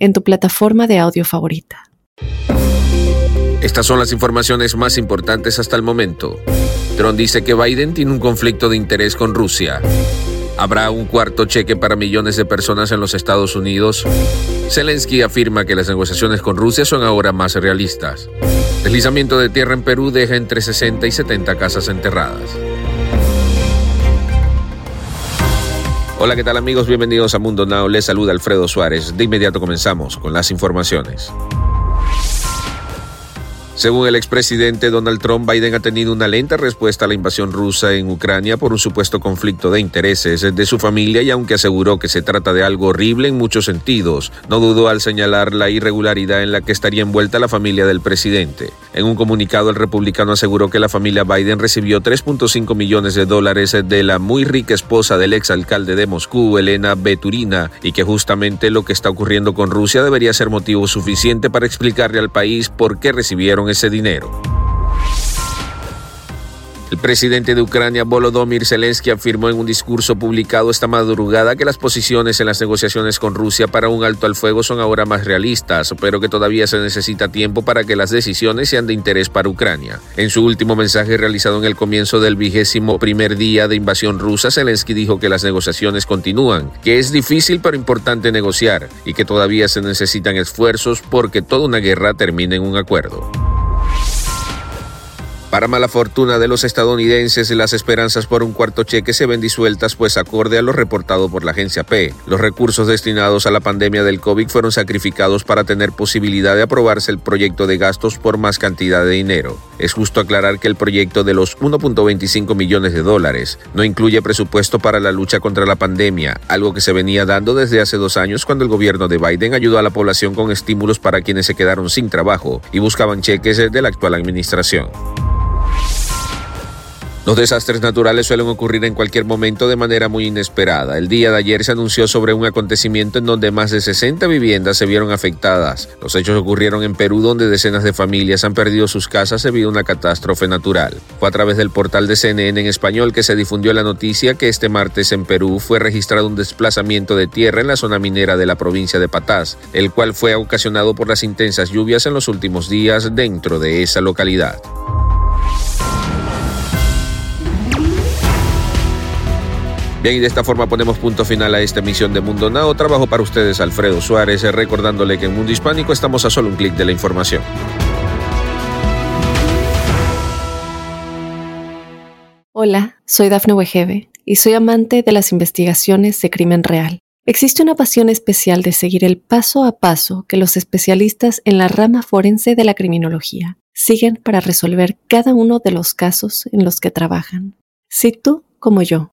en tu plataforma de audio favorita. Estas son las informaciones más importantes hasta el momento. Trump dice que Biden tiene un conflicto de interés con Rusia. Habrá un cuarto cheque para millones de personas en los Estados Unidos. Zelensky afirma que las negociaciones con Rusia son ahora más realistas. Deslizamiento de tierra en Perú deja entre 60 y 70 casas enterradas. Hola, ¿qué tal amigos? Bienvenidos a Mundo Now. Les saluda Alfredo Suárez. De inmediato comenzamos con las informaciones. Según el expresidente Donald Trump, Biden ha tenido una lenta respuesta a la invasión rusa en Ucrania por un supuesto conflicto de intereses de su familia y aunque aseguró que se trata de algo horrible en muchos sentidos, no dudó al señalar la irregularidad en la que estaría envuelta la familia del presidente. En un comunicado, el republicano aseguró que la familia Biden recibió 3.5 millones de dólares de la muy rica esposa del exalcalde de Moscú, Elena Beturina, y que justamente lo que está ocurriendo con Rusia debería ser motivo suficiente para explicarle al país por qué recibieron ese dinero. El presidente de Ucrania, Volodymyr Zelensky, afirmó en un discurso publicado esta madrugada que las posiciones en las negociaciones con Rusia para un alto al fuego son ahora más realistas, pero que todavía se necesita tiempo para que las decisiones sean de interés para Ucrania. En su último mensaje realizado en el comienzo del vigésimo primer día de invasión rusa, Zelensky dijo que las negociaciones continúan, que es difícil pero importante negociar y que todavía se necesitan esfuerzos porque toda una guerra termine en un acuerdo. Para mala fortuna de los estadounidenses, las esperanzas por un cuarto cheque se ven disueltas, pues acorde a lo reportado por la agencia P, los recursos destinados a la pandemia del COVID fueron sacrificados para tener posibilidad de aprobarse el proyecto de gastos por más cantidad de dinero. Es justo aclarar que el proyecto de los 1.25 millones de dólares no incluye presupuesto para la lucha contra la pandemia, algo que se venía dando desde hace dos años cuando el gobierno de Biden ayudó a la población con estímulos para quienes se quedaron sin trabajo y buscaban cheques de la actual administración. Los desastres naturales suelen ocurrir en cualquier momento de manera muy inesperada. El día de ayer se anunció sobre un acontecimiento en donde más de 60 viviendas se vieron afectadas. Los hechos ocurrieron en Perú donde decenas de familias han perdido sus casas debido a una catástrofe natural. Fue a través del portal de CNN en español que se difundió la noticia que este martes en Perú fue registrado un desplazamiento de tierra en la zona minera de la provincia de Patás, el cual fue ocasionado por las intensas lluvias en los últimos días dentro de esa localidad. Bien, y de esta forma ponemos punto final a esta emisión de Mundo Now. Trabajo para ustedes Alfredo Suárez, recordándole que en Mundo Hispánico estamos a solo un clic de la información. Hola, soy Dafne Wegebe y soy amante de las investigaciones de crimen real. Existe una pasión especial de seguir el paso a paso que los especialistas en la rama forense de la criminología siguen para resolver cada uno de los casos en los que trabajan. Si tú, como yo,